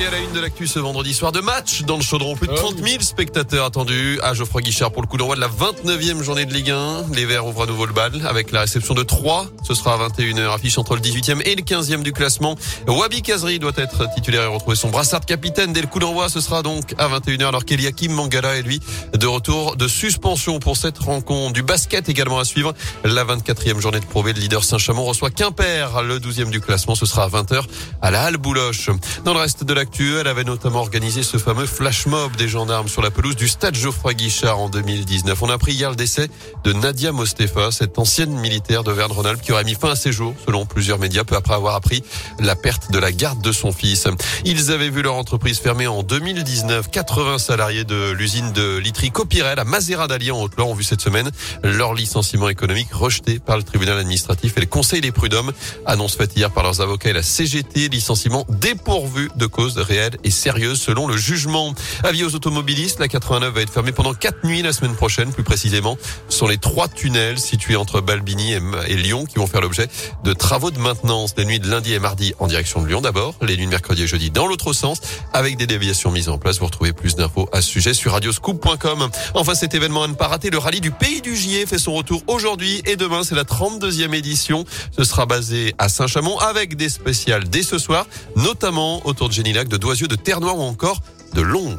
Et à la une de l'actu ce vendredi soir de match dans le chaudron. Plus de 30 000 spectateurs attendus à Geoffroy Guichard pour le coup d'envoi de la 29e journée de Ligue 1. Les Verts ouvrent à nouveau le bal avec la réception de 3. Ce sera à 21h. Affiche entre le 18e et le 15e du classement. Wabi Kazri doit être titulaire et retrouver son brassard de capitaine dès le coup d'envoi. Ce sera donc à 21h alors qu'Eliakim Mangala est lui de retour de suspension pour cette rencontre. Du basket également à suivre. La 24e journée de Pro Le leader Saint-Chamond reçoit Quimper. Le 12e du classement. Ce sera à 20h à la Halle Bouloche. Dans le reste de la elle avait notamment organisé ce fameux flash mob des gendarmes sur la pelouse du stade Geoffroy Guichard en 2019. On a appris hier le décès de Nadia Mostefa, cette ancienne militaire de Verne-Rhône-Alpes qui aurait mis fin à ses jours, selon plusieurs médias, peu après avoir appris la perte de la garde de son fils. Ils avaient vu leur entreprise fermer en 2019. 80 salariés de l'usine de literie Copirel à Mazera d'Allier en Haute-Loire ont vu cette semaine leur licenciement économique rejeté par le tribunal administratif et le conseil des prud'hommes. Annonce faite hier par leurs avocats et la CGT, licenciement dépourvu de cause réelle et sérieuse selon le jugement. Avis aux automobilistes, la 89 va être fermée pendant quatre nuits la semaine prochaine, plus précisément sur les trois tunnels situés entre Balbini et Lyon qui vont faire l'objet de travaux de maintenance les nuits de lundi et mardi en direction de Lyon d'abord, les nuits de mercredi et jeudi dans l'autre sens avec des déviations mises en place. Vous retrouvez plus d'infos à ce sujet sur radioscoop.com. Enfin, cet événement à ne pas rater, le rallye du Pays du Gier fait son retour aujourd'hui et demain. C'est la 32e édition. Ce sera basé à Saint-Chamond avec des spéciales dès ce soir, notamment autour de Génilac de Doisieux, de Terre-Noire ou encore de Longe.